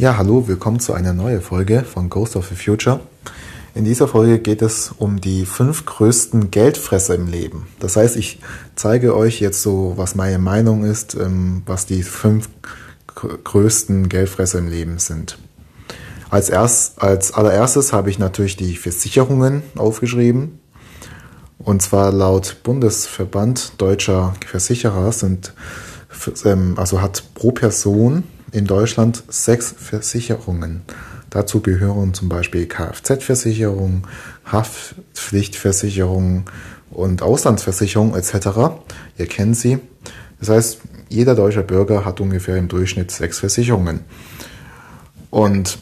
Ja, hallo, willkommen zu einer neuen Folge von Ghost of the Future. In dieser Folge geht es um die fünf größten Geldfresser im Leben. Das heißt, ich zeige euch jetzt so, was meine Meinung ist, ähm, was die fünf größten Geldfresser im Leben sind. Als, erst, als allererstes habe ich natürlich die Versicherungen aufgeschrieben. Und zwar laut Bundesverband deutscher Versicherer sind, ähm, also hat pro Person in Deutschland sechs Versicherungen. Dazu gehören zum Beispiel Kfz-Versicherung, Haftpflichtversicherung und Auslandsversicherung etc. Ihr kennt sie. Das heißt, jeder deutsche Bürger hat ungefähr im Durchschnitt sechs Versicherungen. Und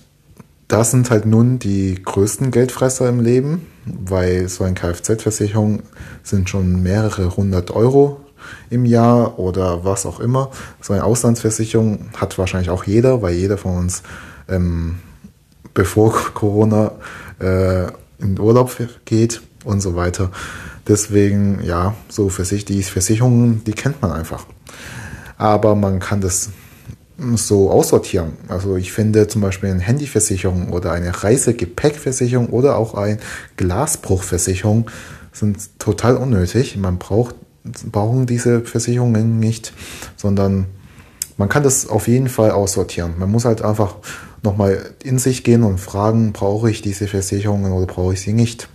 das sind halt nun die größten Geldfresser im Leben, weil so eine Kfz-Versicherung sind schon mehrere hundert Euro im Jahr oder was auch immer. So eine Auslandsversicherung hat wahrscheinlich auch jeder, weil jeder von uns ähm, bevor Corona äh, in Urlaub geht und so weiter. Deswegen, ja, so Versich die Versicherungen, die kennt man einfach. Aber man kann das so aussortieren. Also ich finde zum Beispiel eine Handyversicherung oder eine Reisegepäckversicherung oder auch eine Glasbruchversicherung sind total unnötig. Man braucht brauchen diese Versicherungen nicht, sondern man kann das auf jeden Fall aussortieren. Man muss halt einfach nochmal in sich gehen und fragen, brauche ich diese Versicherungen oder brauche ich sie nicht.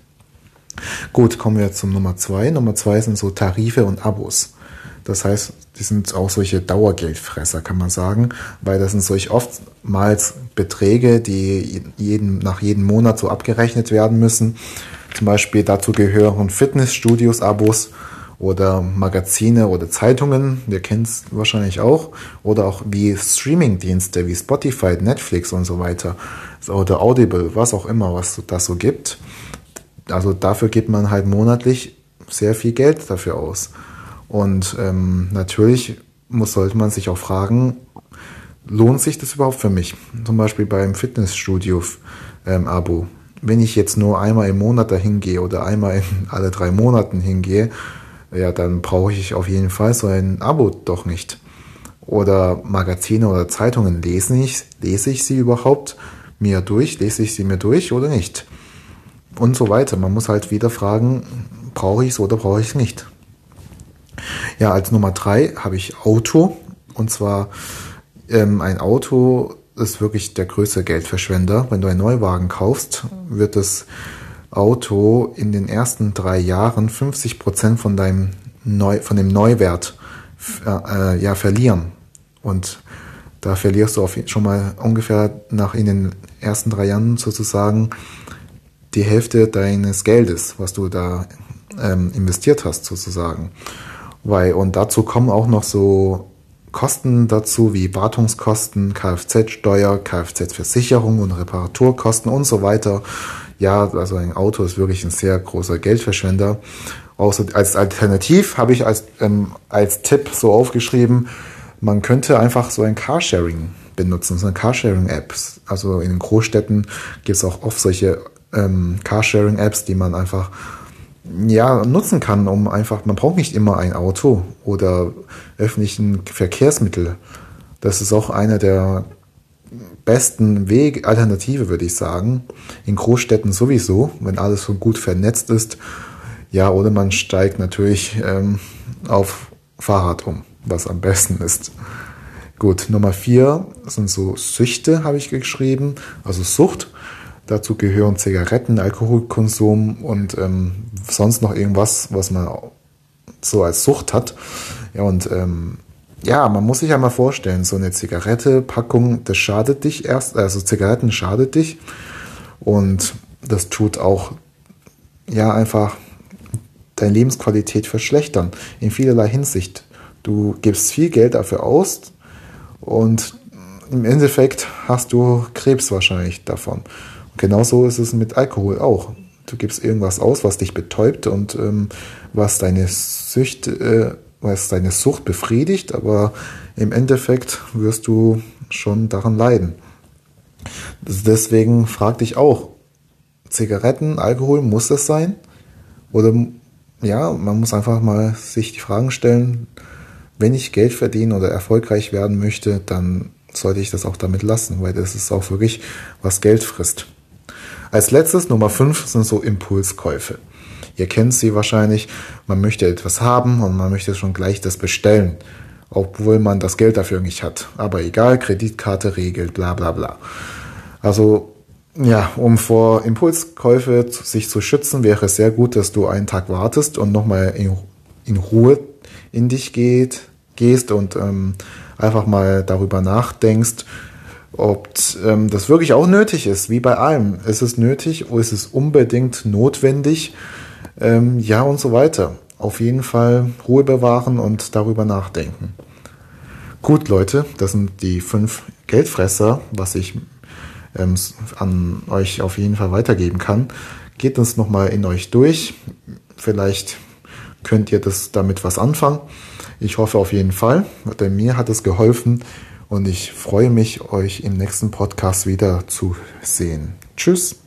Gut, kommen wir zum Nummer zwei. Nummer zwei sind so Tarife und Abos. Das heißt, die sind auch solche Dauergeldfresser, kann man sagen, weil das sind solch oftmals Beträge, die jeden, nach jedem Monat so abgerechnet werden müssen. Zum Beispiel dazu gehören Fitnessstudios-Abos oder Magazine oder Zeitungen, wir kennen es wahrscheinlich auch, oder auch wie Streamingdienste wie Spotify, Netflix und so weiter, oder Audible, was auch immer, was das so gibt. Also dafür gibt man halt monatlich sehr viel Geld dafür aus. Und ähm, natürlich muss, sollte man sich auch fragen, lohnt sich das überhaupt für mich? Zum Beispiel beim Fitnessstudio-Abo. Ähm, Wenn ich jetzt nur einmal im Monat dahin gehe oder einmal in alle drei Monaten hingehe, ja, dann brauche ich auf jeden Fall so ein Abo doch nicht. Oder Magazine oder Zeitungen lese ich, lese ich sie überhaupt mir durch, lese ich sie mir durch oder nicht? Und so weiter. Man muss halt wieder fragen, brauche ich es oder brauche ich es nicht? Ja, als Nummer drei habe ich Auto. Und zwar ähm, ein Auto ist wirklich der größte Geldverschwender. Wenn du einen Neuwagen kaufst, wird es Auto in den ersten drei Jahren 50 Prozent von deinem Neu, von dem Neuwert äh, ja, verlieren. Und da verlierst du auf, schon mal ungefähr nach in den ersten drei Jahren sozusagen die Hälfte deines Geldes, was du da ähm, investiert hast, sozusagen. Weil, und dazu kommen auch noch so Kosten dazu wie Wartungskosten, Kfz-Steuer, Kfz-Versicherung und Reparaturkosten und so weiter ja, also ein Auto ist wirklich ein sehr großer Geldverschwender. Außer als Alternativ habe ich als, ähm, als Tipp so aufgeschrieben, man könnte einfach so ein Carsharing benutzen, so eine Carsharing-Apps. Also in den Großstädten gibt es auch oft solche ähm, Carsharing-Apps, die man einfach ja, nutzen kann, um einfach, man braucht nicht immer ein Auto oder öffentlichen Verkehrsmittel. Das ist auch einer der besten Weg, Alternative würde ich sagen. In Großstädten sowieso, wenn alles so gut vernetzt ist. Ja, oder man steigt natürlich ähm, auf Fahrrad um, was am besten ist. Gut, Nummer vier sind so Süchte, habe ich geschrieben, also Sucht. Dazu gehören Zigaretten, Alkoholkonsum und ähm, sonst noch irgendwas, was man so als Sucht hat. Ja, und ähm, ja, man muss sich einmal vorstellen, so eine Zigarette-Packung, das schadet dich erst, also Zigaretten schadet dich und das tut auch, ja, einfach deine Lebensqualität verschlechtern, in vielerlei Hinsicht. Du gibst viel Geld dafür aus und im Endeffekt hast du Krebs wahrscheinlich davon. Und genauso ist es mit Alkohol auch. Du gibst irgendwas aus, was dich betäubt und ähm, was deine Süchte äh, was deine Sucht befriedigt, aber im Endeffekt wirst du schon daran leiden. Deswegen frag dich auch, Zigaretten, Alkohol, muss das sein? Oder ja, man muss einfach mal sich die Fragen stellen, wenn ich Geld verdienen oder erfolgreich werden möchte, dann sollte ich das auch damit lassen, weil das ist auch wirklich, was Geld frisst. Als letztes, Nummer 5, sind so Impulskäufe. Ihr kennt sie wahrscheinlich. Man möchte etwas haben und man möchte schon gleich das bestellen, obwohl man das Geld dafür nicht hat. Aber egal, Kreditkarte regelt, bla bla bla. Also ja, um vor Impulskäufe sich zu schützen, wäre es sehr gut, dass du einen Tag wartest und nochmal in, in Ruhe in dich geht, gehst und ähm, einfach mal darüber nachdenkst, ob ähm, das wirklich auch nötig ist, wie bei allem. Ist es nötig oder ist es unbedingt notwendig? Ähm, ja und so weiter. Auf jeden Fall Ruhe bewahren und darüber nachdenken. Gut, Leute, das sind die fünf Geldfresser, was ich ähm, an euch auf jeden Fall weitergeben kann. Geht uns nochmal in euch durch. Vielleicht könnt ihr das damit was anfangen. Ich hoffe auf jeden Fall, denn mir hat es geholfen und ich freue mich, euch im nächsten Podcast wieder zu sehen. Tschüss.